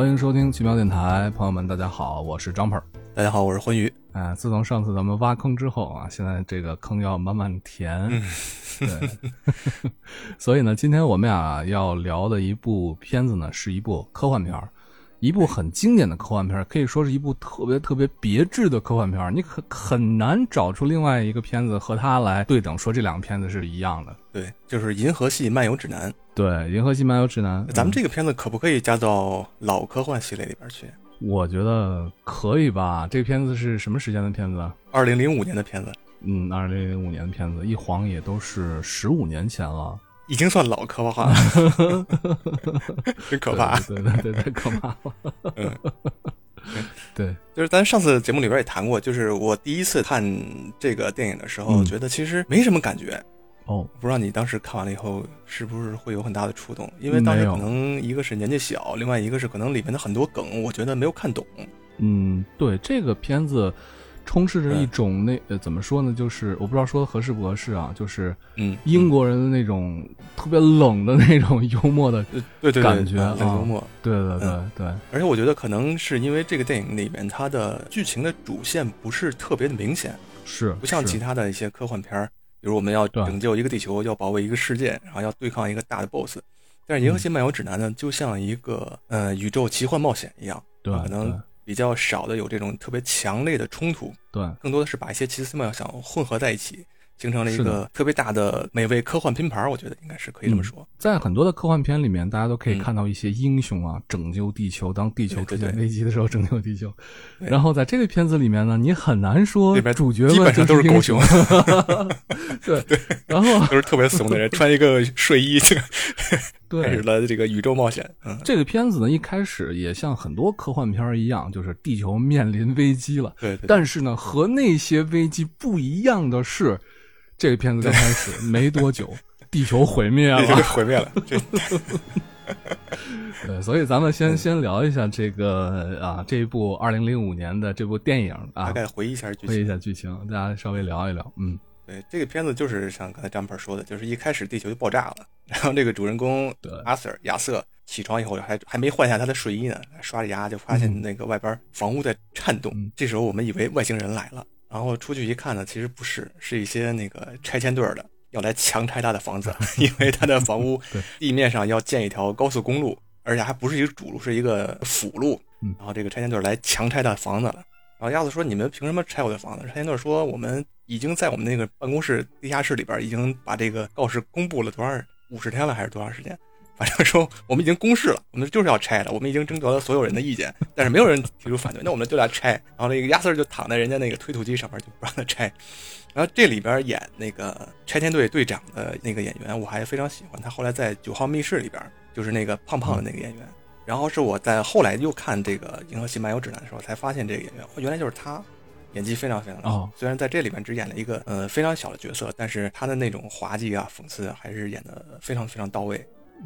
欢迎收听奇妙电台，朋友们，大家好，我是张鹏。大家好，我是欢愉。哎，自从上次咱们挖坑之后啊，现在这个坑要慢慢填。对，所以呢，今天我们俩要聊的一部片子呢，是一部科幻片儿，一部很经典的科幻片儿，可以说是一部特别特别别致的科幻片儿。你很很难找出另外一个片子和它来对等，说这两个片子是一样的。对，就是《银河系漫游指南》。对，《银河系漫游指南》。咱们这个片子可不可以加到老科幻系列里边去？我觉得可以吧。这个片子是什么时间的片子？二零零五年的片子。嗯，二零零五年的片子，一晃也都是十五年前了，已经算老科幻了，真可怕。对对对，太可怕了。嗯，对，就是咱上次节目里边也谈过，就是我第一次看这个电影的时候，觉得其实没什么感觉。哦，不知道你当时看完了以后是不是会有很大的触动？因为当时可能一个是年纪小，另外一个是可能里面的很多梗，我觉得没有看懂。嗯，对，这个片子充斥着一种那呃怎么说呢？就是我不知道说的合适不合适啊，就是嗯，英国人的那种特别冷的那种幽默的对对感觉，很幽默。对对对对，而且我觉得可能是因为这个电影里面它的剧情的主线不是特别的明显，是不像其他的一些科幻片儿。比如我们要拯救一个地球，要保卫一个世界，然后要对抗一个大的 BOSS。但是《银河系漫游指南》呢，就像一个呃宇宙奇幻冒险一样，对，可能比较少的有这种特别强烈的冲突，对，更多的是把一些奇思妙想混合在一起。形成了一个特别大的美味科幻拼盘，我觉得应该是可以这么说。在很多的科幻片里面，大家都可以看到一些英雄啊，拯救地球，当地球出现危机的时候 拯救地球。然后在这个片子里面呢，你很难说主角基本上都是狗熊。对对，然后 都是特别怂的人，穿一个睡衣，这个对，开始了这个宇宙冒险。嗯，这个片子呢，一开始也像很多科幻片一样，就是地球面临危机了。对，但是呢，和那些危机不一样的是。这个片子刚开始 没多久，地球毁灭了，毁灭了。对，所以咱们先先聊一下这个啊，这一部二零零五年的这部电影啊，大概回忆一下剧情，回忆一下剧情，大家稍微聊一聊。嗯，对，这个片子就是像刚才张鹏说的，就是一开始地球就爆炸了，然后这个主人公阿 Sir 亚瑟起床以后还还没换下他的睡衣呢，刷着牙就发现那个外边房屋在颤动，这时候我们以为外星人来了。然后出去一看呢，其实不是，是一些那个拆迁队的要来强拆他的房子，因为他的房屋 地面上要建一条高速公路，而且还不是一个主路，是一个辅路。然后这个拆迁队来强拆他的房子了。然后鸭子说：“你们凭什么拆我的房子？”拆迁队说：“我们已经在我们那个办公室地下室里边已经把这个告示公布了多少五十天了，还是多长时间？”反正说我们已经公示了，我们就是要拆了，我们已经征得了所有人的意见，但是没有人提出反对，那我们就来拆。然后那个亚瑟就躺在人家那个推土机上面，就不让他拆。然后这里边演那个拆迁队队长的那个演员，我还非常喜欢他。后来在《九号密室》里边，就是那个胖胖的那个演员。然后是我在后来又看这个《银河系漫游指南》的时候，才发现这个演员，原来就是他，演技非常非常好。虽然在这里面只演了一个呃非常小的角色，但是他的那种滑稽啊、讽刺啊还是演的非常非常到位。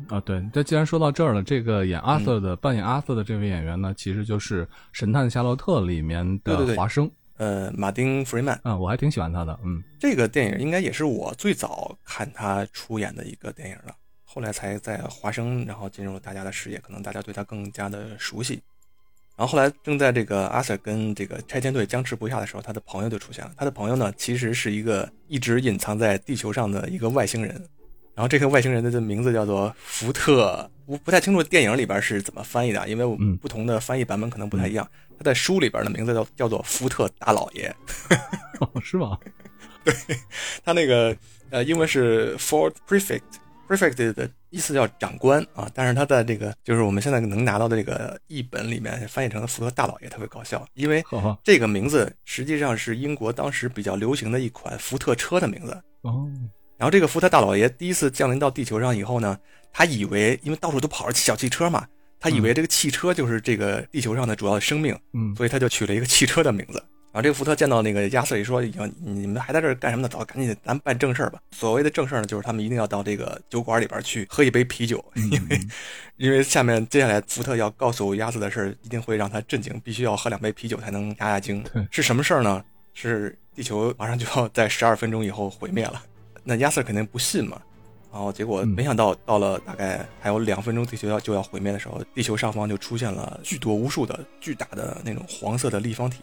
啊，对，这既然说到这儿了，这个演阿瑟的扮演阿瑟的这位演员呢，其实就是《神探夏洛特》里面的华生，呃，马丁·弗里曼啊，我还挺喜欢他的，嗯，这个电影应该也是我最早看他出演的一个电影了，后来才在华生，然后进入了大家的视野，可能大家对他更加的熟悉。然后后来正在这个阿瑟跟这个拆迁队僵持不下的时候，他的朋友就出现了，他的朋友呢，其实是一个一直隐藏在地球上的一个外星人。然后这个外星人的名字叫做福特，我不太清楚电影里边是怎么翻译的，因为我不同的翻译版本可能不太一样。他在书里边的名字叫叫做福特大老爷，是吗？对，他那个呃英文是 Ford Prefect，Prefect 的意思叫长官啊，但是他在这个就是我们现在能拿到的这个译本里面翻译成福特大老爷，特别搞笑，因为这个名字实际上是英国当时比较流行的一款福特车的名字哦。然后这个福特大老爷第一次降临到地球上以后呢，他以为因为到处都跑着小汽车嘛，他以为这个汽车就是这个地球上的主要的生命，嗯，所以他就取了一个汽车的名字。然后这个福特见到那个亚瑟一说：“你们还在这干什么呢？走，赶紧咱办正事儿吧。”所谓的正事儿呢，就是他们一定要到这个酒馆里边去喝一杯啤酒，因为因为下面接下来福特要告诉亚瑟的事儿一定会让他震惊，必须要喝两杯啤酒才能压压惊。是什么事儿呢？是地球马上就要在十二分钟以后毁灭了。那亚瑟肯定不信嘛，然然后结果没想到到了大概还有两分钟，地球要就要毁灭的时候，地球上方就出现了巨多无数的巨大的那种黄色的立方体。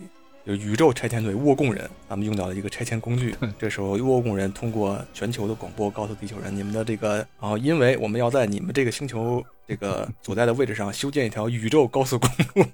就宇宙拆迁队沃贡人，咱们用到了一个拆迁工具。这时候，沃贡人通过全球的广播告诉地球人：“你们的这个……然后，因为我们要在你们这个星球这个 所在的位置上修建一条宇宙高速公路，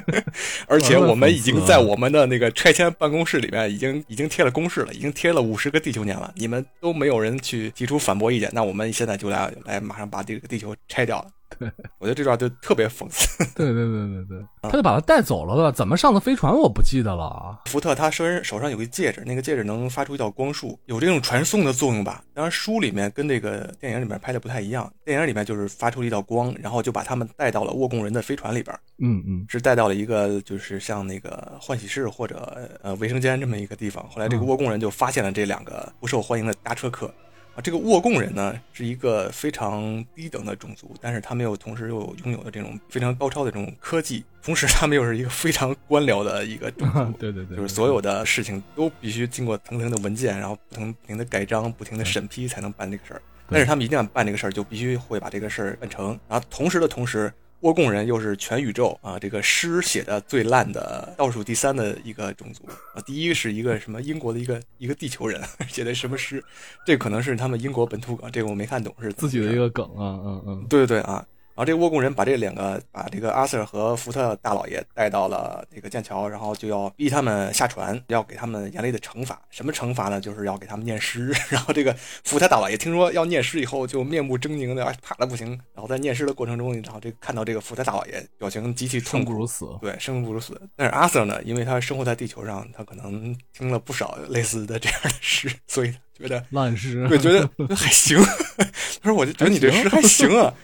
而且我们已经在我们的那个拆迁办公室里面已经已经贴了公示了，已经贴了五十个地球年了。你们都没有人去提出反驳意见，那我们现在就来来马上把这个地球拆掉了。”对，我觉得这段就特别讽刺。对对对对对，他就把他带走了吧？怎么上的飞船？我不记得了。福特他身手上有个戒指，那个戒指能发出一道光束，有这种传送的作用吧？当然，书里面跟这个电影里面拍的不太一样。电影里面就是发出了一道光，然后就把他们带到了沃贡人的飞船里边。嗯嗯，是带到了一个就是像那个换洗室或者呃卫生间这么一个地方。后来这个沃贡人就发现了这两个不受欢迎的搭车客。这个沃贡人呢，是一个非常低等的种族，但是他们又同时又拥有了这种非常高超的这种科技，同时他们又是一个非常官僚的一个种族。对对对，就是所有的事情都必须经过层层的文件，然后不停的盖章、不停的审批才能办这个事儿。但是他们一定要办这个事儿，就必须会把这个事儿办成。然后同时的同时。沃贡人又是全宇宙啊，这个诗写的最烂的倒数第三的一个种族啊。第一个是一个什么英国的一个一个地球人 写的什么诗，这可能是他们英国本土梗，这个我没看懂是自己的一个梗啊，嗯嗯，对对对啊。然后这个沃贡人把这两个把这个阿瑟和福特大老爷带到了这个剑桥，然后就要逼他们下船，要给他们严厉的惩罚。什么惩罚呢？就是要给他们念诗。然后这个福特大老爷听说要念诗以后，就面目狰狞的，怕的不行。然后在念诗的过程中，然后这个看到这个福特大老爷表情极其痛苦，生不如死。对，生不如死。但是阿瑟呢，因为他生活在地球上，他可能听了不少类似的这样的诗，所以觉得烂诗，对，觉得 还行。他说：“我就觉得你这诗还行啊。”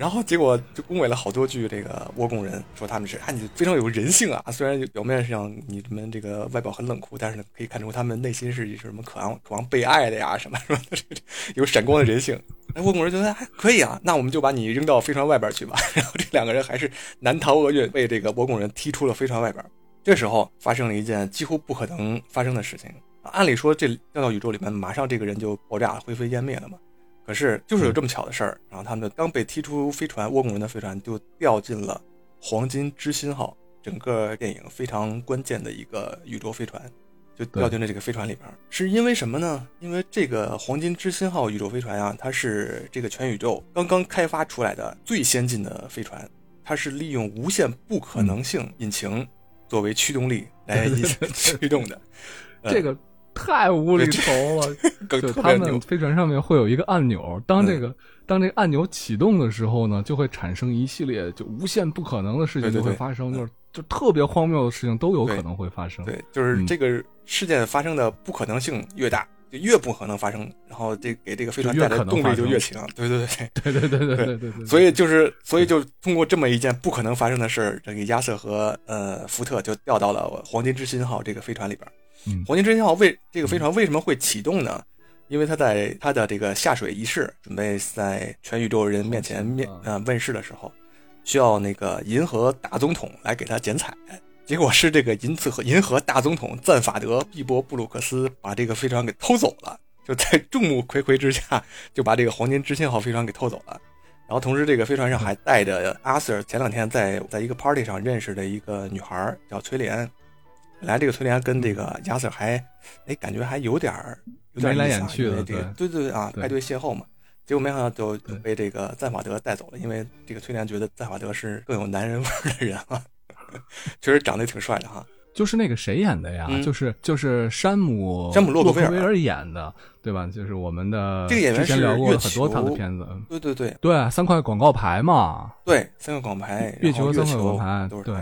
然后结果就恭维了好多句，这个倭贡人说他们是啊，你非常有人性啊。虽然表面上你们这个外表很冷酷，但是呢，可以看出他们内心是什么渴望渴望被爱的呀，什么 什么的，有闪光的人性。哎，倭贡人觉得还可以啊，那我们就把你扔到飞船外边去吧。然后这两个人还是难逃厄运，被这个倭贡人踢出了飞船外边。这时候发生了一件几乎不可能发生的事情。按理说这掉到宇宙里面，马上这个人就爆炸灰飞烟灭了嘛。可是，就是有这么巧的事儿，然后他们刚被踢出飞船，倭贡人的飞船就掉进了黄金之心号，整个电影非常关键的一个宇宙飞船，就掉进了这个飞船里边。是因为什么呢？因为这个黄金之心号宇宙飞船啊，它是这个全宇宙刚刚开发出来的最先进的飞船，它是利用无限不可能性引擎作为驱动力来驱动的，这个。太无厘头了！就他们飞船上面会有一个按钮，当这个当这个按钮启动的时候呢，就会产生一系列就无限不可能的事情就会发生，就是就特别荒谬的事情都有可能会发生。对，就是这个事件发生的不可能性越大，就越不可能发生，然后这给这个飞船带来的动力就越强。对对对 对对对对对对。所以就是所以就通过这么一件不可能发生的事儿，这个亚瑟和呃福特就掉到了黄金之心号这个飞船里边。黄金之心号为这个飞船为什么会启动呢？因为它在它的这个下水仪式准备在全宇宙人面前面呃问世的时候，需要那个银河大总统来给他剪彩。结果是这个银次和银河大总统赞法德毕波布鲁克斯把这个飞船给偷走了，就在众目睽睽之下就把这个黄金之心号飞船给偷走了。然后同时这个飞船上还带着阿 Sir 前两天在在一个 party 上认识的一个女孩叫崔莲。本来这个崔莲跟这个亚瑟还，哎，感觉还有点儿有点眉来眼去的，对对对啊，派对邂逅嘛。结果没想到就被这个赞法德带走了，因为这个崔莲觉得赞法德是更有男人味的人了，确实长得挺帅的哈。就是那个谁演的呀？就是就是山姆山姆洛克菲尔演的，对吧？就是我们的这个演员是聊过很多他的片子，对对对对，三块广告牌嘛，对，三个广告牌，月球三块广告牌都是对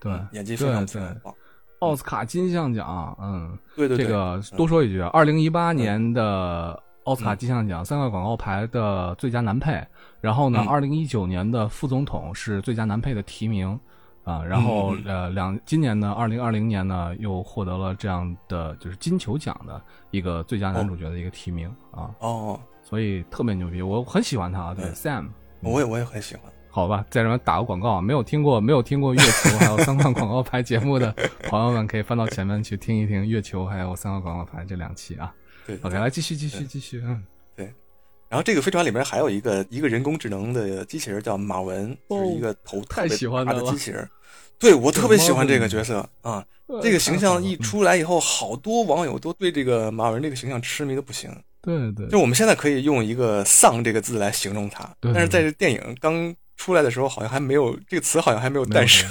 对，演技非常非常棒。奥斯卡金像奖，嗯，对对对，这个多说一句，二零一八年的奥斯卡金像奖三块广告牌的最佳男配，然后呢，二零一九年的副总统是最佳男配的提名，啊，然后呃两今年呢，二零二零年呢又获得了这样的就是金球奖的一个最佳男主角的一个提名啊，哦，所以特别牛逼，我很喜欢他，对。Sam，我也我也很喜欢。好吧，在这边打个广告啊，没有听过没有听过月球还有三块广告牌节目的朋友们，可以翻到前面去听一听月球还有三块广告牌这两期啊。对，OK，来继续继续继续，嗯，对。然后这个飞船里面还有一个一个人工智能的机器人叫马文，就是一个头太喜欢的机器人。对我特别喜欢这个角色啊！这个形象一出来以后，好多网友都对这个马文这个形象痴迷的不行。对对，就我们现在可以用一个“丧”这个字来形容他，但是在这电影刚出来的时候，好像还 没有这个词，好像还没有诞生。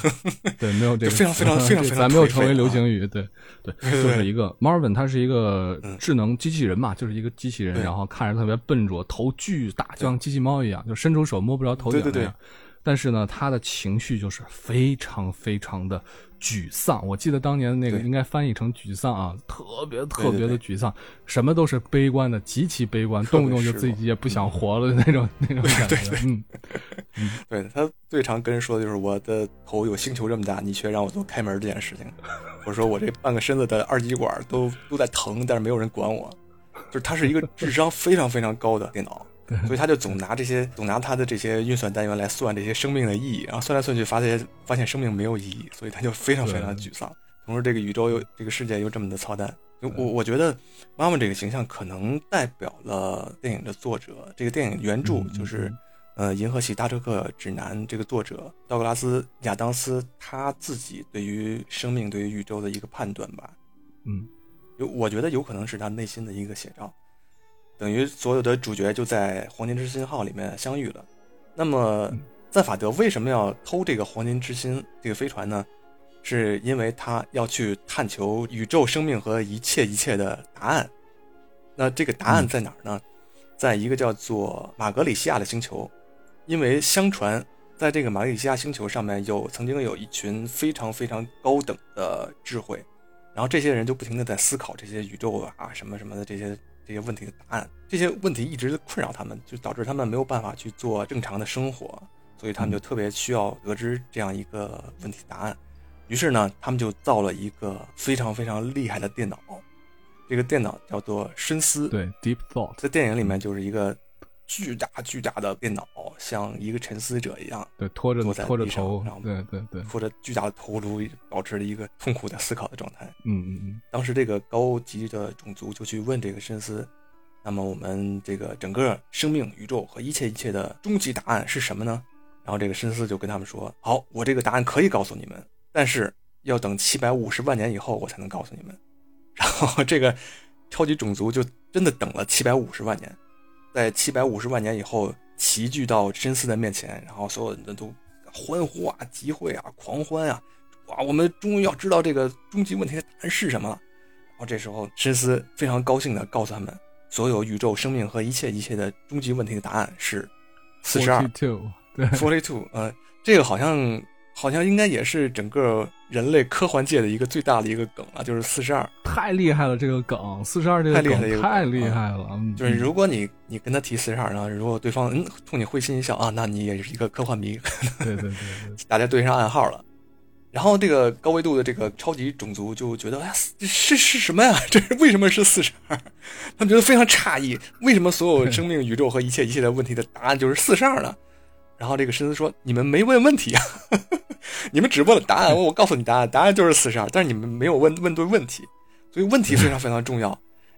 对，没有这个，非常非常非常非常，咱没有成为流行语。对对，就是一个 Marvin，他是一个智能机器人嘛，就是一个机器人，然后看着特别笨拙，头巨大，就像机器猫一样，就伸出手摸不着头顶那样。但是呢，他的情绪就是非常非常的沮丧。我记得当年那个应该翻译成沮丧啊，特别特别的沮丧，什么都是悲观的，极其悲观，动不动就自己也不想活了的那种那种感觉。嗯，对他最常跟人说的就是我的头有星球这么大，你却让我做开门这件事情。我说我这半个身子的二极管都都在疼，但是没有人管我。就是他是一个智商非常非常高的电脑。所以他就总拿这些，总拿他的这些运算单元来算这些生命的意义，然后算来算去，发现发现生命没有意义，所以他就非常非常沮丧。同时，这个宇宙又这个世界又这么的操蛋。我我觉得妈妈这个形象可能代表了电影的作者，这个电影原著就是呃《银河系大车客指南》这个作者道格拉斯亚当斯他自己对于生命、对于宇宙的一个判断吧。嗯，有我觉得有可能是他内心的一个写照。等于所有的主角就在黄金之心号里面相遇了。那么，赞法德为什么要偷这个黄金之心这个飞船呢？是因为他要去探求宇宙生命和一切一切的答案。那这个答案在哪儿呢？在一个叫做马格里西亚的星球。因为相传，在这个马格里西亚星球上面有曾经有一群非常非常高等的智慧，然后这些人就不停的在思考这些宇宙啊什么什么的这些。这些问题的答案，这些问题一直困扰他们，就导致他们没有办法去做正常的生活，所以他们就特别需要得知这样一个问题答案。于是呢，他们就造了一个非常非常厉害的电脑，这个电脑叫做深思，对，Deep Thought，在电影里面就是一个。巨大巨大的电脑，像一个沉思者一样，对，拖着拖着头，然后对对对，拖着巨大的头颅，保持了一个痛苦的思考的状态。嗯嗯嗯。当时这个高级的种族就去问这个深思，那么我们这个整个生命、宇宙和一切一切的终极答案是什么呢？然后这个深思就跟他们说：“好，我这个答案可以告诉你们，但是要等七百五十万年以后我才能告诉你们。”然后这个超级种族就真的等了七百五十万年。在七百五十万年以后，齐聚到深思的面前，然后所有人都欢呼啊、集会啊、狂欢啊！哇，我们终于要知道这个终极问题的答案是什么了。然后这时候，深思非常高兴地告诉他们，所有宇宙生命和一切一切的终极问题的答案是四十二。Forty two，呃，这个好像。好像应该也是整个人类科幻界的一个最大的一个梗啊，就是四十二，太厉害了！这个梗，四十二这个梗太厉害了。就是如果你你跟他提四十二，然后如果对方嗯冲你会心一笑啊，那你也是一个科幻迷。对对对，大家对上暗号了。然后这个高维度的这个超级种族就觉得，哎呀，是是什么呀？这是为什么是四十二？他们觉得非常诧异，为什么所有生命、宇宙和一切一切的问题的答案就是四十二呢？然后这个深思说：“你们没问问题啊，你们只问了答案。我告诉你答案，答案就是四十二。但是你们没有问问对问题，所以问题非常非常重要。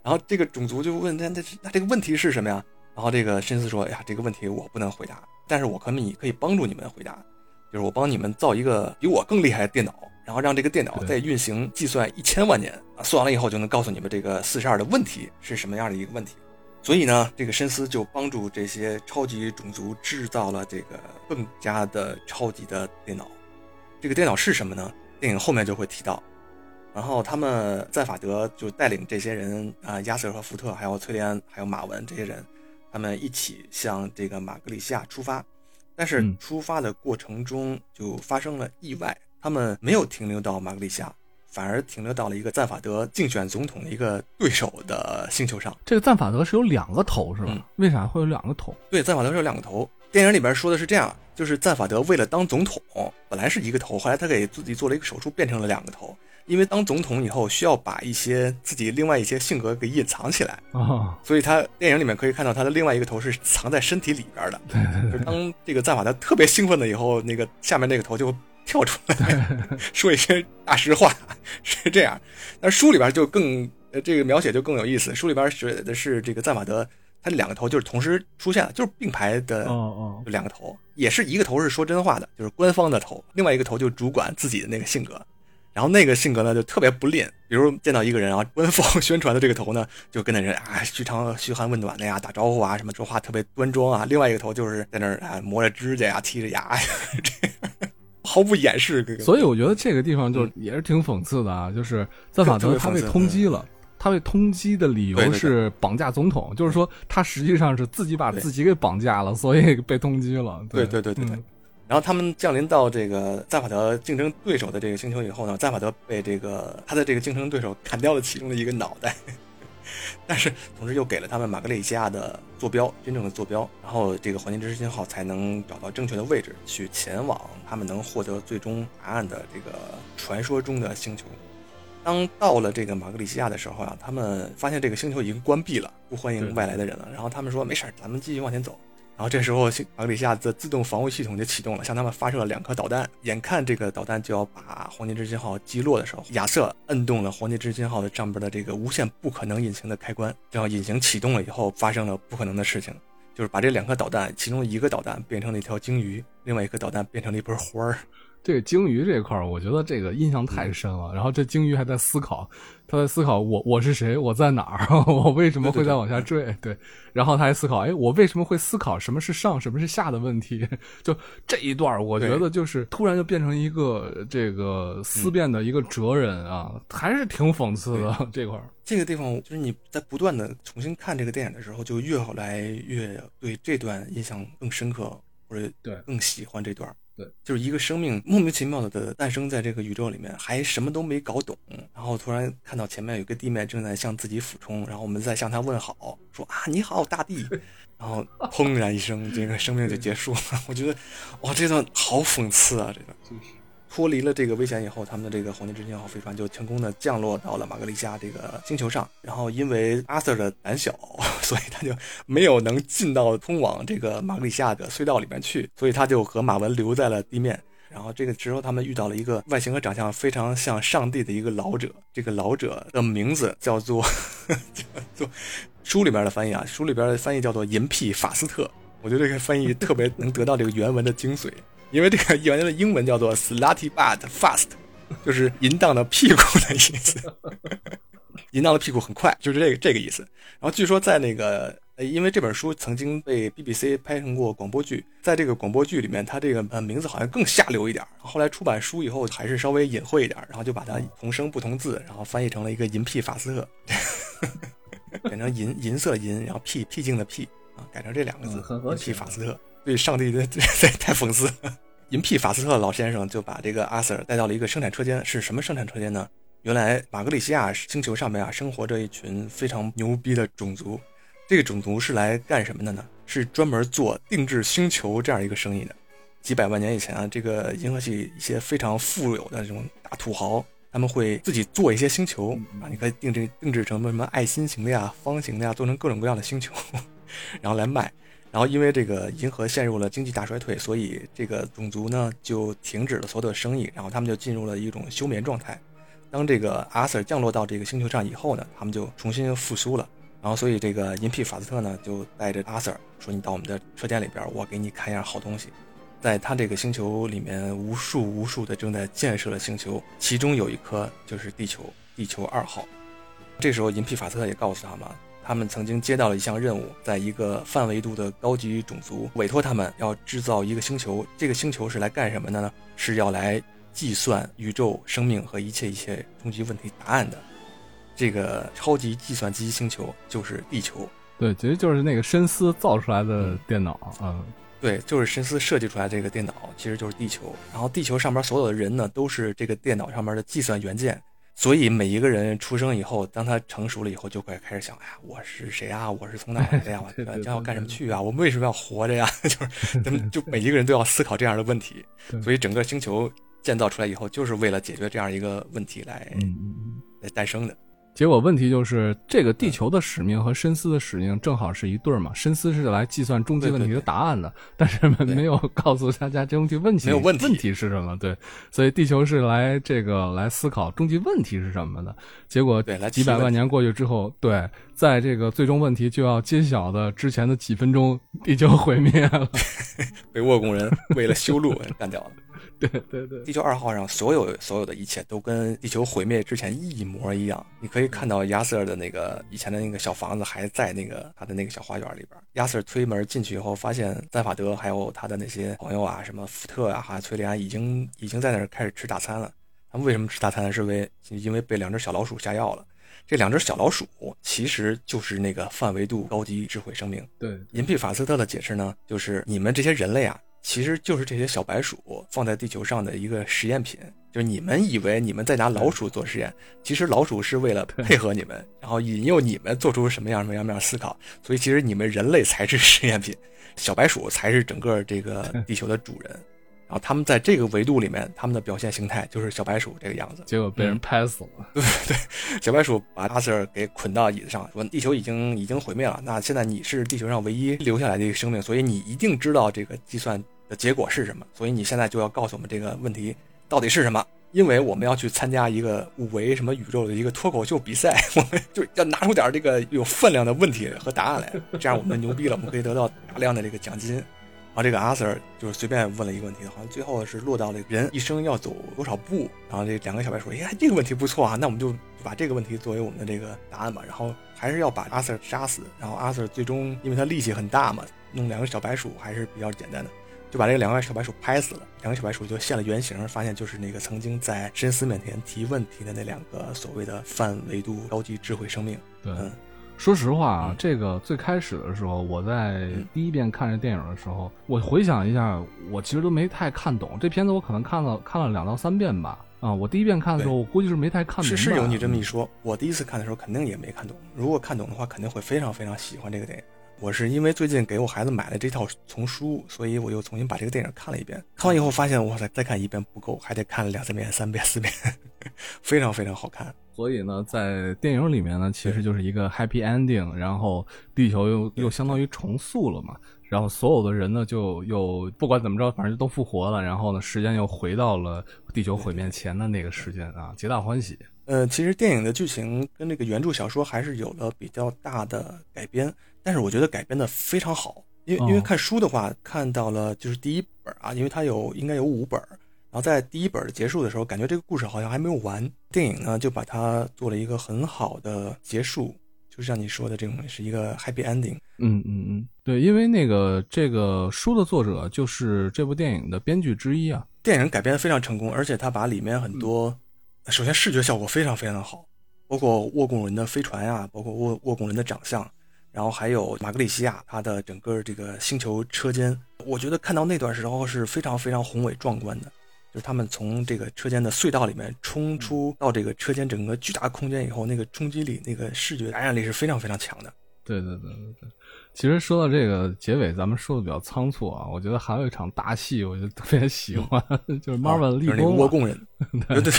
然后这个种族就问那那那这个问题是什么呀？然后这个深思说：哎呀，这个问题我不能回答，但是我可以可以帮助你们回答，就是我帮你们造一个比我更厉害的电脑，然后让这个电脑再运行计算一千万年啊，算完了以后就能告诉你们这个四十二的问题是什么样的一个问题。”所以呢，这个深思就帮助这些超级种族制造了这个更加的超级的电脑。这个电脑是什么呢？电影后面就会提到。然后他们在法德就带领这些人啊，亚瑟和福特，还有崔利安，还有马文这些人，他们一起向这个马格里西亚出发。但是出发的过程中就发生了意外，他们没有停留到马格里西亚。反而停留到了一个赞法德竞选总统的一个对手的星球上。这个赞法德是有两个头是吧？为啥会有两个头？对，赞法德是有两个头。电影里边说的是这样，就是赞法德为了当总统，本来是一个头，后来他给自己做了一个手术，变成了两个头。因为当总统以后需要把一些自己另外一些性格给隐藏起来啊，所以他电影里面可以看到他的另外一个头是藏在身体里边的。对对对。当这个赞法德特别兴奋了以后，那个下面那个头就。跳出来 说一些大实话是这样，但书里边就更呃这个描写就更有意思。书里边写的是这个赞法德它两个头就是同时出现了，就是并排的哦哦，两个头，也是一个头是说真话的，就是官方的头，另外一个头就主管自己的那个性格。然后那个性格呢就特别不吝，比如见到一个人啊，官方宣传的这个头呢，就跟那人啊嘘长嘘寒问暖的呀，打招呼啊，什么说话特别端庄啊。另外一个头就是在那儿啊磨着指甲呀，剔着牙呀，这 样毫不掩饰。所以我觉得这个地方就也是挺讽刺的啊，就是在法德他被通缉了，他被通缉的理由是绑架总统，就是说他实际上是自己把自己给绑架了，所以被通缉了。对对对对对。然后他们降临到这个赞法德竞争对手的这个星球以后呢，赞法德被这个他的这个竞争对手砍掉了其中的一个脑袋，但是同时又给了他们马格里西亚的坐标，真正的坐标，然后这个黄金之星号才能找到正确的位置，去前往他们能获得最终答案的这个传说中的星球。当到了这个马格里西亚的时候啊，他们发现这个星球已经关闭了，不欢迎外来的人了。然后他们说：“没事儿，咱们继续往前走。”然后这时候，马格里西亚的自动防卫系统就启动了，向他们发射了两颗导弹。眼看这个导弹就要把黄金之心号击落的时候，亚瑟摁动了黄金之心号的上边的这个无限不可能引擎的开关。然后引擎启动了以后，发生了不可能的事情，就是把这两颗导弹，其中一个导弹变成了一条鲸鱼，另外一颗导弹变成了一盆花儿。这个鲸鱼这块儿，我觉得这个印象太深了。然后这鲸鱼还在思考，他在思考我我是谁，我在哪儿，我为什么会再往下坠？对，然后他还思考，哎，我为什么会思考什么是上，什么是下的问题？就这一段，我觉得就是突然就变成一个这个思辨的一个哲人啊，还是挺讽刺的这块儿。这个地方就是你在不断的重新看这个电影的时候，就越来越对这段印象更深刻，或者对更喜欢这段。对，就是一个生命莫名其妙的诞生在这个宇宙里面，还什么都没搞懂，然后突然看到前面有个地面正在向自己俯冲，然后我们再向他问好，说啊你好大地，然后砰然一声，这个生命就结束了。我觉得哇，这段好讽刺啊，这段。脱离了这个危险以后，他们的这个黄金之星号飞船就成功的降落到了马格利亚这个星球上。然后因为阿瑟的胆小，所以他就没有能进到通往这个马格利亚的隧道里面去，所以他就和马文留在了地面。然后这个时候，他们遇到了一个外形和长相非常像上帝的一个老者。这个老者的名字叫做 叫做书里边的翻译啊，书里边的翻译叫做银屁法斯特。我觉得这个翻译特别能得到这个原文的精髓。因为这个原来的英文叫做 “slutty butt fast”，就是淫荡的屁股的意思。淫荡的屁股很快，就是这个这个意思。然后据说在那个，因为这本书曾经被 BBC 拍成过广播剧，在这个广播剧里面，它这个呃名字好像更下流一点。后来出版书以后，还是稍微隐晦一点，然后就把它同声不同字，然后翻译成了一个“淫屁法斯特”，变成银银色银，然后屁僻静的屁啊，改成这两个字“银屁法斯特”。对上帝的这太讽刺了。银屁法斯特老先生就把这个阿 Sir 带到了一个生产车间，是什么生产车间呢？原来马格里西亚星球上面啊，生活着一群非常牛逼的种族。这个种族是来干什么的呢？是专门做定制星球这样一个生意的。几百万年以前啊，这个银河系一些非常富有的这种大土豪，他们会自己做一些星球啊，你可以定制定制成什么爱心型的呀、方形的呀，做成各种各样的星球，然后来卖。然后因为这个银河陷入了经济大衰退，所以这个种族呢就停止了所有的生意，然后他们就进入了一种休眠状态。当这个阿 Sir 降落到这个星球上以后呢，他们就重新复苏了。然后所以这个银皮法斯特呢就带着阿 Sir 说：“你到我们的车间里边，我给你看一样好东西。”在他这个星球里面，无数无数的正在建设的星球，其中有一颗就是地球，地球二号。这时候银皮法斯特也告诉他们。他们曾经接到了一项任务，在一个泛维度的高级种族委托他们要制造一个星球。这个星球是来干什么的呢？是要来计算宇宙生命和一切一切终极问题答案的。这个超级计算机星球就是地球。对，其实就是那个深思造出来的电脑。嗯，对，就是深思设计出来这个电脑，其实就是地球。然后地球上面所有的人呢，都是这个电脑上面的计算元件。所以每一个人出生以后，当他成熟了以后，就会开始想：哎呀，我是谁啊？我是从哪来的呀？我将要干什么去啊？我们为什么要活着呀？就是 他们就每一个人都要思考这样的问题。所以整个星球建造出来以后，就是为了解决这样一个问题来来诞生的。结果问题就是这个地球的使命和深思的使命正好是一对儿嘛。深思是来计算终极问题的答案的，但是没有告诉大家终极问题没有问题问题是什么。对，所以地球是来这个来思考终极问题是什么的。结果几百万年过去之后，对，在这个最终问题就要揭晓的之前的几分钟，地球毁灭了，被沃工人为了修路干掉了。对对对，地球二号上所有所有的一切都跟地球毁灭之前一模一样。你可以看到亚瑟的那个以前的那个小房子还在那个他的那个小花园里边。亚瑟推门进去以后，发现赞法德还有他的那些朋友啊，什么福特啊，还有崔利安，已经已经在那儿开始吃大餐了。他们为什么吃大餐？是为因为被两只小老鼠下药了。这两只小老鼠其实就是那个范维度高级智慧生命。对，银币法斯特的解释呢，就是你们这些人类啊。其实就是这些小白鼠放在地球上的一个实验品，就是你们以为你们在拿老鼠做实验，其实老鼠是为了配合你们，然后引诱你们做出什么样什么样样思考，所以其实你们人类才是实验品，小白鼠才是整个这个地球的主人，然后他们在这个维度里面，他们的表现形态就是小白鼠这个样子，结果被人拍死了。对对，小白鼠把阿 Sir 给捆到椅子上，说地球已经已经毁灭了，那现在你是地球上唯一留下来的一个生命，所以你一定知道这个计算。的结果是什么？所以你现在就要告诉我们这个问题到底是什么？因为我们要去参加一个五维什么宇宙的一个脱口秀比赛，我们就要拿出点这个有分量的问题和答案来，这样我们牛逼了，我们可以得到大量的这个奖金。然后这个阿 Sir 就是随便问了一个问题，好像最后是落到了人一生要走多少步。然后这两个小白说：“哎，这个问题不错啊，那我们就把这个问题作为我们的这个答案吧。”然后还是要把阿 Sir 杀死。然后阿 Sir 最终因为他力气很大嘛，弄两个小白鼠还是比较简单的。就把这两个小白鼠拍死了，两个小白鼠就现了原形，发现就是那个曾经在深思面前提问题的那两个所谓的泛维度高级智慧生命。对，说实话啊，这个最开始的时候，我在第一遍看这电影的时候，我回想一下，我其实都没太看懂这片子，我可能看了看了两到三遍吧。啊，我第一遍看的时候，我估计是没太看懂。是是有你这么一说，我第一次看的时候肯定也没看懂。如果看懂的话，肯定会非常非常喜欢这个电影。我是因为最近给我孩子买了这套丛书，所以我又重新把这个电影看了一遍。看完以后发现，哇塞，再看一遍不够，还得看两三遍、三遍、四遍，非常非常好看。所以呢，在电影里面呢，其实就是一个 happy ending，然后地球又又相当于重塑了嘛，然后所有的人呢就又不管怎么着，反正都复活了，然后呢，时间又回到了地球毁灭前的那个时间啊，皆大欢喜。呃，其实电影的剧情跟这个原著小说还是有了比较大的改编。但是我觉得改编的非常好，因为因为看书的话，看到了就是第一本啊，因为它有应该有五本，然后在第一本结束的时候，感觉这个故事好像还没有完。电影呢就把它做了一个很好的结束，就像你说的这种是一个 happy ending。嗯嗯嗯，对，因为那个这个书的作者就是这部电影的编剧之一啊。电影改编的非常成功，而且他把里面很多，首先视觉效果非常非常的好，包括沃贡人的飞船啊，包括沃沃贡人的长相。然后还有马格里西亚，它的整个这个星球车间，我觉得看到那段时候是非常非常宏伟壮观的，就是他们从这个车间的隧道里面冲出到这个车间整个巨大空间以后，那个冲击力、那个视觉感染力是非常非常强的。对对对对。对，其实说到这个结尾，咱们说的比较仓促啊，我觉得还有一场大戏，我就特别喜欢，就是 Marvin 立功，窝工人，对 对对。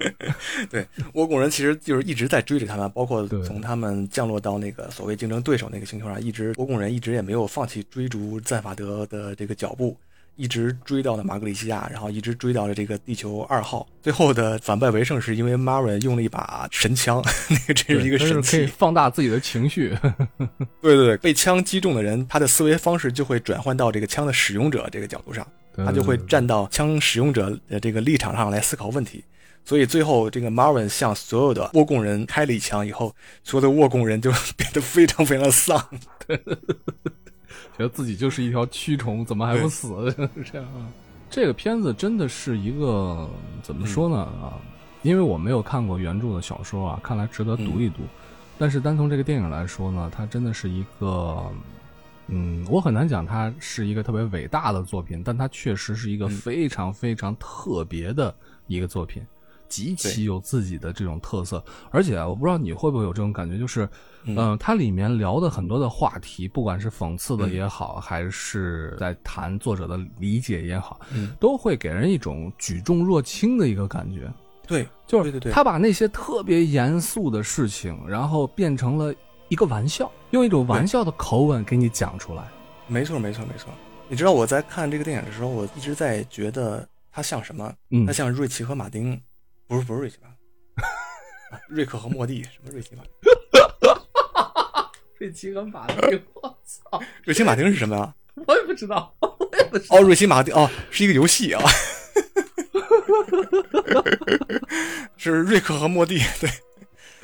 对，倭国人其实就是一直在追着他们，包括从他们降落到那个所谓竞争对手那个星球上，一直倭寇人一直也没有放弃追逐赞法德的这个脚步，一直追到了马格里西亚，然后一直追到了这个地球二号，最后的反败为胜是因为 Marvin 用了一把神枪，那个这是一个神器，可以放大自己的情绪。对对对，被枪击中的人，他的思维方式就会转换到这个枪的使用者这个角度上，他就会站到枪使用者的这个立场上来思考问题。所以最后，这个 Marvin 向所有的沃贡人开了一枪以后，所有的沃贡人就变得非常非常丧，觉得自己就是一条蛆虫，怎么还不死？这样，这个片子真的是一个怎么说呢？啊，因为我没有看过原著的小说啊，看来值得读一读。但是单从这个电影来说呢，它真的是一个，嗯，我很难讲它是一个特别伟大的作品，但它确实是一个非常非常特别的一个作品。极其有自己的这种特色，而且我不知道你会不会有这种感觉，就是，嗯，它里面聊的很多的话题，不管是讽刺的也好，还是在谈作者的理解也好，都会给人一种举重若轻的一个感觉。对，就是对对对，他把那些特别严肃的事情，然后变成了一个玩笑，用一种玩笑的口吻给你讲出来。没错，没错，没错。你知道我在看这个电影的时候，我一直在觉得他像什么？嗯，他像瑞奇和马丁，不是不是瑞奇吧？瑞克和莫蒂，什么瑞奇马？瑞奇和马丁，我操！瑞奇马丁是什么呀？我也不知道，我也不知道。哦，瑞奇马丁，哦，是一个游戏啊。是瑞克和莫蒂，对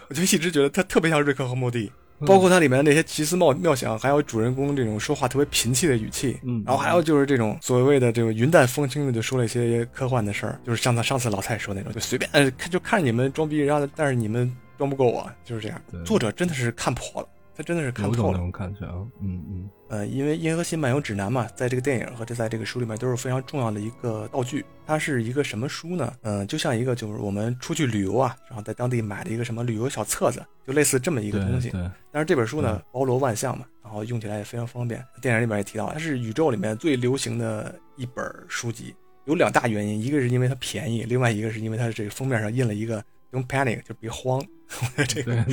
我就一直觉得他特别像瑞克和莫蒂。包括它里面的那些奇思妙妙想，还有主人公这种说话特别贫气的语气，嗯，然后还有就是这种所谓的这个云淡风轻的就说了一些科幻的事儿，就是像他上次老蔡说那种，就随便看就看你们装逼，然后但是你们装不过我，就是这样。作者真的是看破了。他真的是看透了那种感觉啊，嗯嗯，呃，因为《银河系漫游指南》嘛，在这个电影和这在这个书里面都是非常重要的一个道具。它是一个什么书呢？嗯，就像一个就是我们出去旅游啊，然后在当地买的一个什么旅游小册子，就类似这么一个东西。但是这本书呢，包罗万象嘛，然后用起来也非常方便。电影里面也提到，它是宇宙里面最流行的一本书籍。有两大原因，一个是因为它便宜，另外一个是因为它这个封面上印了一个 “Don't panic”，就别慌。这个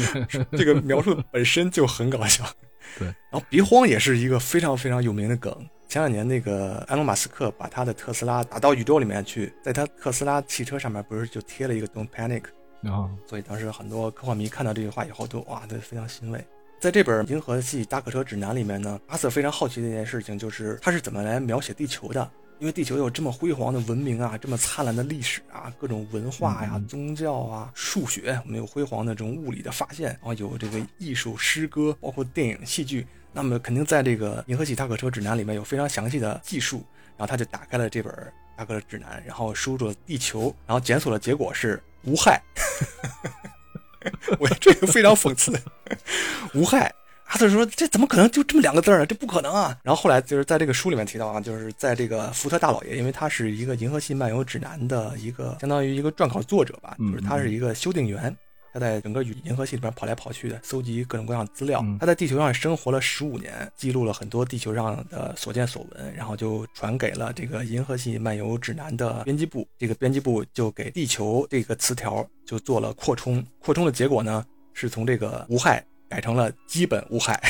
这个描述本身就很搞笑。对，然后别慌也是一个非常非常有名的梗。前两年那个埃隆·马斯克把他的特斯拉打到宇宙里面去，在他特斯拉汽车上面不是就贴了一个 “Don't panic”？啊，所以当时很多科幻迷看到这句话以后都哇，都非常欣慰。在这本《银河系大客车指南》里面呢，阿瑟非常好奇的一件事情就是他是怎么来描写地球的。因为地球有这么辉煌的文明啊，这么灿烂的历史啊，各种文化呀、宗教啊、数学，我们有辉煌的这种物理的发现，然后有这个艺术、诗歌，包括电影、戏剧，那么肯定在这个《银河系大客车指南》里面有非常详细的技术。然后他就打开了这本大客车指南，然后输入了地球，然后检索的结果是无害。我这个非常讽刺，无害。阿瑟说：“这怎么可能就这么两个字儿这不可能啊！”然后后来就是在这个书里面提到啊，就是在这个福特大老爷，因为他是一个《银河系漫游指南》的一个相当于一个撰稿作者吧，就是他是一个修订员，他在整个银河系里边跑来跑去的，搜集各种各样的资料。他在地球上生活了十五年，记录了很多地球上的所见所闻，然后就传给了这个《银河系漫游指南》的编辑部。这个编辑部就给“地球”这个词条就做了扩充，扩充的结果呢，是从这个无害。改成了基本无害，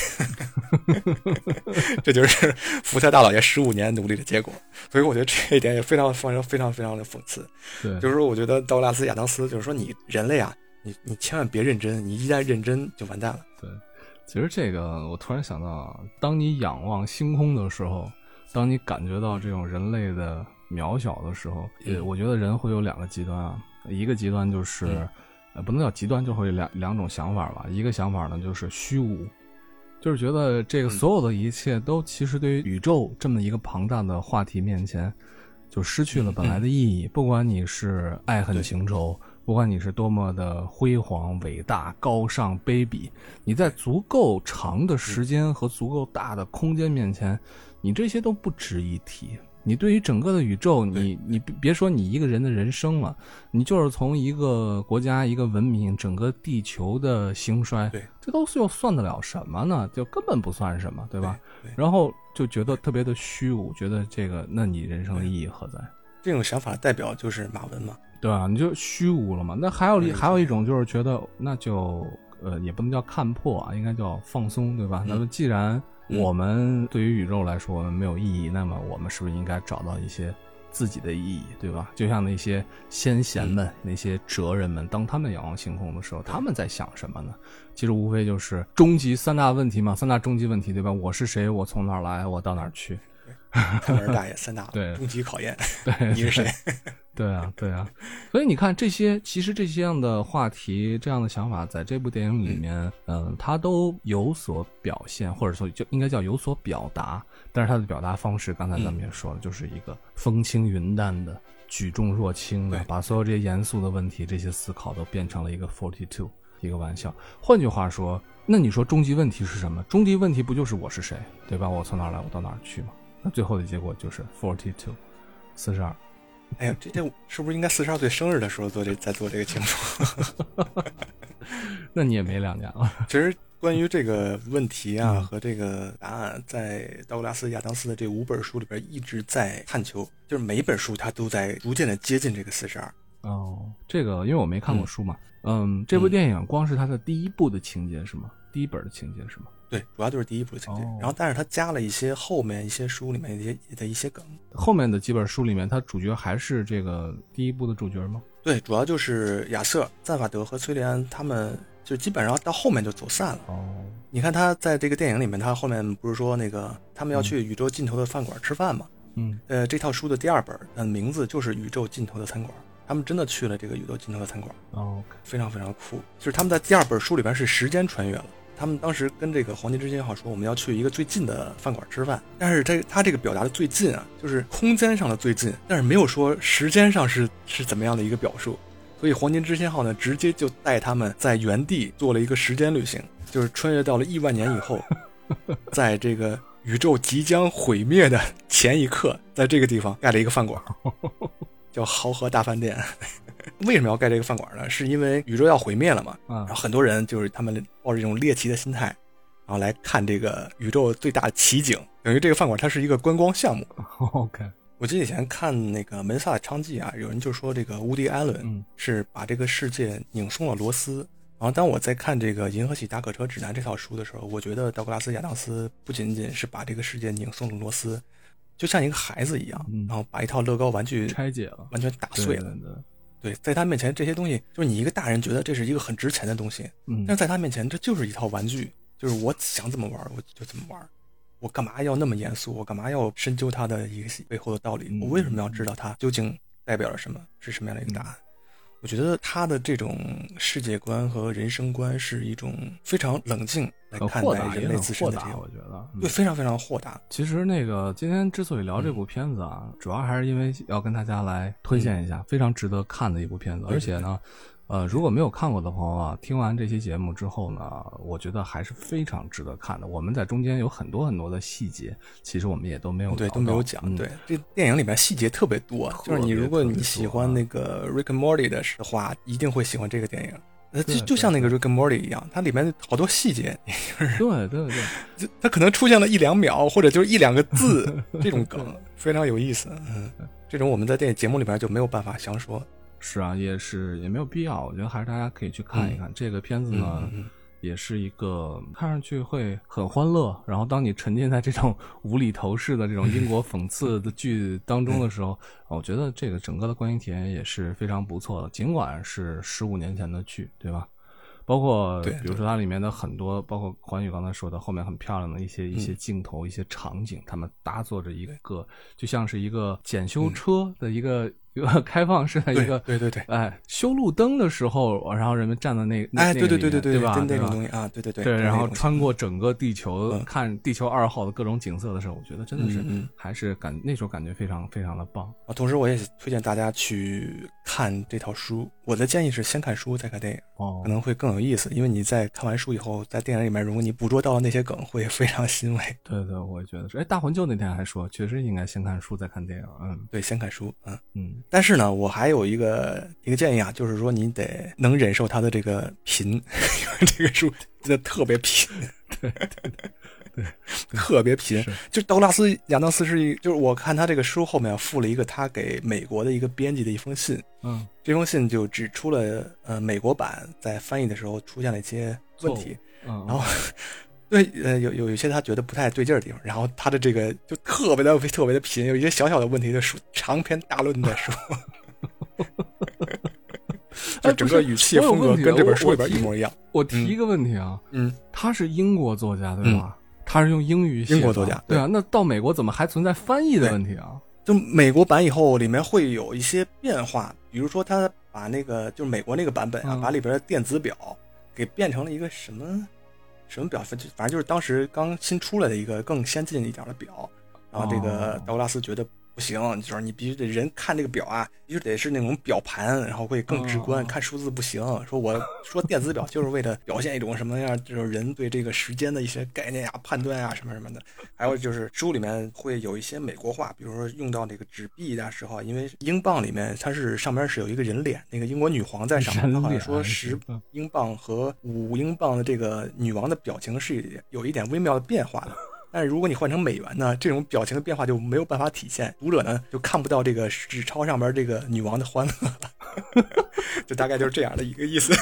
这就是福特大老爷十五年努力的结果。所以我觉得这一点也非常非常非常非常的讽刺。对，就是说，我觉得道格拉斯亚当斯就是说，你人类啊，你你千万别认真，你一旦认真就完蛋了。对，其实这个我突然想到啊，当你仰望星空的时候，当你感觉到这种人类的渺小的时候，呃，我觉得人会有两个极端啊，一个极端就是。呃，不能叫极端，就会两两种想法吧。一个想法呢，就是虚无，就是觉得这个所有的一切都其实对于宇宙这么一个庞大的话题面前，就失去了本来的意义。不管你是爱恨情仇，不管你是多么的辉煌、伟大、高尚、卑鄙，你在足够长的时间和足够大的空间面前，你这些都不值一提。你对于整个的宇宙，你你别说你一个人的人生了，你就是从一个国家、一个文明、整个地球的兴衰，对，这都又算得了什么呢？就根本不算什么，对吧？然后就觉得特别的虚无，觉得这个，那你人生的意义何在？这种想法代表就是马文嘛，对吧？你就虚无了嘛。那还有还有一种就是觉得，那就呃，也不能叫看破啊，应该叫放松，对吧？那么既然。我们对于宇宙来说，没有意义。那么，我们是不是应该找到一些自己的意义，对吧？就像那些先贤们、那些哲人们，当他们仰望星空的时候，他们在想什么呢？其实无非就是终极三大问题嘛，三大终极问题，对吧？我是谁？我从哪儿来？我到哪儿去？看门大爷三大 对终极考验，对，你是谁？对啊，对啊，所以你看这些，其实这些样的话题、这样的想法，在这部电影里面，嗯，它都有所表现，或者说就应该叫有所表达。但是它的表达方式，刚才咱们也说了，就是一个风轻云淡的、举重若轻的，把所有这些严肃的问题、这些思考都变成了一个 forty two，一个玩笑。换句话说，那你说终极问题是什么？终极问题不就是我是谁，对吧？我从哪儿来，我到哪儿去吗？那最后的结果就是 forty two，四十二。哎呀，这这是不是应该四十二岁生日的时候做这再做这个庆祝？那你也没两年了。其实关于这个问题啊和这个答案，在道格拉斯·亚当斯的这五本书里边一直在探求，就是每一本书他都在逐渐的接近这个四十二。哦，这个因为我没看过书嘛，嗯，这部电影光是它的第一部的情节是吗？第一本的情节是吗？对，主要就是第一部的情节，然后但是它加了一些后面一些书里面一些的一些梗。后面的几本书里面，它主角还是这个第一部的主角吗？对，主要就是亚瑟、赞法德和崔莲安他们。就基本上到后面就走散了。哦，你看他在这个电影里面，他后面不是说那个他们要去宇宙尽头的饭馆吃饭吗？嗯，呃，这套书的第二本，的名字就是宇宙尽头的餐馆。他们真的去了这个宇宙尽头的餐馆。哦，非常非常酷。就是他们在第二本书里边是时间穿越了。他们当时跟这个黄金之心号说，我们要去一个最近的饭馆吃饭。但是这他这个表达的最近啊，就是空间上的最近，但是没有说时间上是是怎么样的一个表述。所以黄金之心号呢，直接就带他们在原地做了一个时间旅行，就是穿越到了亿万年以后，在这个宇宙即将毁灭的前一刻，在这个地方盖了一个饭馆，叫豪河大饭店。为什么要盖这个饭馆呢？是因为宇宙要毁灭了嘛？然后很多人就是他们抱着一种猎奇的心态，然后来看这个宇宙最大的奇景，等于这个饭馆它是一个观光项目。OK。我记得以前看那个《门萨的娼妓》啊，有人就说这个乌迪·艾伦是把这个世界拧松了螺丝。然后当我在看这个《银河系大客车指南》这套书的时候，我觉得道格拉斯·亚当斯不仅仅是把这个世界拧松了螺丝，就像一个孩子一样，然后把一套乐高玩具拆解了，完全打碎了。对，在他面前这些东西，就是你一个大人觉得这是一个很值钱的东西，但是在他面前这就是一套玩具，就是我想怎么玩我就怎么玩。我干嘛要那么严肃？我干嘛要深究它的一个背后的道理？我为什么要知道它究竟代表了什么？是什么样的一个答案？我觉得他的这种世界观和人生观是一种非常冷静来看待人类自身的这样，我觉得对，非常非常豁达。其实那个今天之所以聊这部片子啊，主要还是因为要跟大家来推荐一下非常值得看的一部片子，而且呢。呃，如果没有看过的朋友啊，听完这期节目之后呢，我觉得还是非常值得看的。我们在中间有很多很多的细节，其实我们也都没有对都没有讲。对，这电影里面细节特别多，就是你如果你喜欢那个 Rick and Morty 的话，一定会喜欢这个电影。呃，就就像那个 Rick and Morty 一样，它里面好多细节，对对对，就它可能出现了一两秒，或者就是一两个字这种梗，非常有意思。嗯，这种我们在电影节目里边就没有办法详说。是啊，也是也没有必要。我觉得还是大家可以去看一看这个片子呢，也是一个看上去会很欢乐。然后当你沉浸在这种无厘头式的这种英国讽刺的剧当中的时候，我觉得这个整个的观影体验也是非常不错的。尽管是十五年前的剧，对吧？包括比如说它里面的很多，包括环宇刚才说的后面很漂亮的一些一些镜头、一些场景，他们搭坐着一个就像是一个检修车的一个。一个开放式的一个，对对对，哎，修路灯的时候，然后人们站在那，哎，对对对对对，对吧？那种东西啊，对对对，对，然后穿过整个地球看地球二号的各种景色的时候，我觉得真的是，还是感那时候感觉非常非常的棒啊。同时，我也推荐大家去看这套书。我的建议是先看书再看电影，哦，可能会更有意思。因为你在看完书以后，在电影里面，如果你捕捉到了那些梗，会非常欣慰。对对，我也觉得是。哎，大魂舅那天还说，确实应该先看书再看电影。嗯，对，先看书。嗯嗯。但是呢，我还有一个一个建议啊，就是说你得能忍受他的这个贫，因 为这个书真的特别贫。对对对。对，特别贫。就道拉斯·亚当斯是一，就是我看他这个书后面附了一个他给美国的一个编辑的一封信。嗯，这封信就指出了呃美国版在翻译的时候出现了一些问题。嗯，然后对呃有有一些他觉得不太对劲的地方，然后他的这个就特别的特别的贫，有一些小小的问题就说长篇大论的说。就整个语气风格跟这本书里边一模一样。我提一个问题啊，嗯，他是英国作家对吧？他是用英语写，英国作家对啊，那到美国怎么还存在翻译的问题啊？就美国版以后，里面会有一些变化，比如说他把那个就是美国那个版本啊，把里边的电子表给变成了一个什么什么表，反正就是当时刚新出来的一个更先进一点的表，然后这个道格拉斯觉得。不行，就是你必须得人看这个表啊，必须得是那种表盘，然后会更直观。看数字不行。说我说电子表就是为了表现一种什么样，就是人对这个时间的一些概念啊、判断啊什么什么的。还有就是书里面会有一些美国话，比如说用到那个纸币的时候，因为英镑里面它是上面是有一个人脸，那个英国女皇在上面，他好像说十英镑和五英镑的这个女王的表情是有一点微妙的变化的。但是如果你换成美元呢，这种表情的变化就没有办法体现，读者呢就看不到这个纸钞上面这个女王的欢乐了，就大概就是这样的一个意思。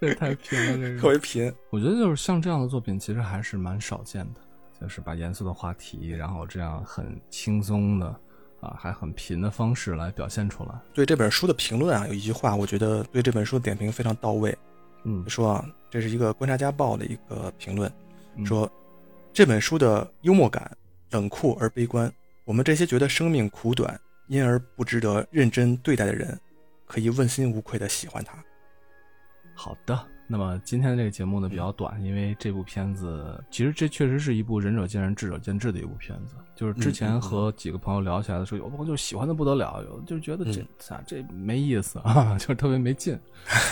这太贫了，这个特别贫。我觉得就是像这样的作品，其实还是蛮少见的，就是把严肃的话题，然后这样很轻松的啊，还很贫的方式来表现出来。对这本书的评论啊，有一句话，我觉得对这本书的点评非常到位。嗯，说啊，这是一个《观察家报》的一个评论，说这本书的幽默感冷酷而悲观。我们这些觉得生命苦短，因而不值得认真对待的人，可以问心无愧的喜欢它。好的，那么今天的这个节目呢比较短，因为这部片子其实这确实是一部仁者见仁，智者见智的一部片子。就是之前和几个朋友聊起来的时候，有的朋友就喜欢的不得了，有就觉得这咋这没意思啊，就是特别没劲。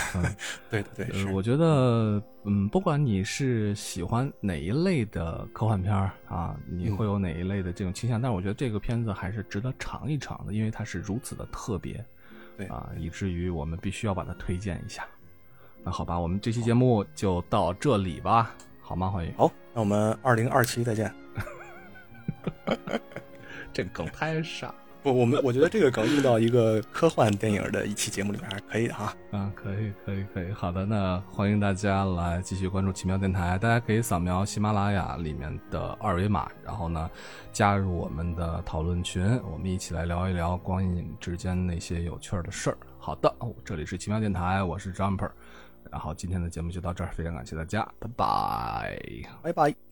对的对，我觉得嗯，不管你是喜欢哪一类的科幻片啊，你会有哪一类的这种倾向，但是我觉得这个片子还是值得尝一尝的，因为它是如此的特别，对啊，以至于我们必须要把它推荐一下。那好吧，我们这期节目就到这里吧，好吗？欢迎。好，那我们二零二七再见。这梗太傻。不，我们我觉得这个梗用到一个科幻电影的一期节目里面还是可以的哈。嗯，可以，可以，可以。好的，那欢迎大家来继续关注奇妙电台，大家可以扫描喜马拉雅里面的二维码，然后呢加入我们的讨论群，我们一起来聊一聊光影之间那些有趣的事儿。好的，哦这里是奇妙电台，我是 Jumper。然后今天的节目就到这儿，非常感谢大家，拜拜，拜拜。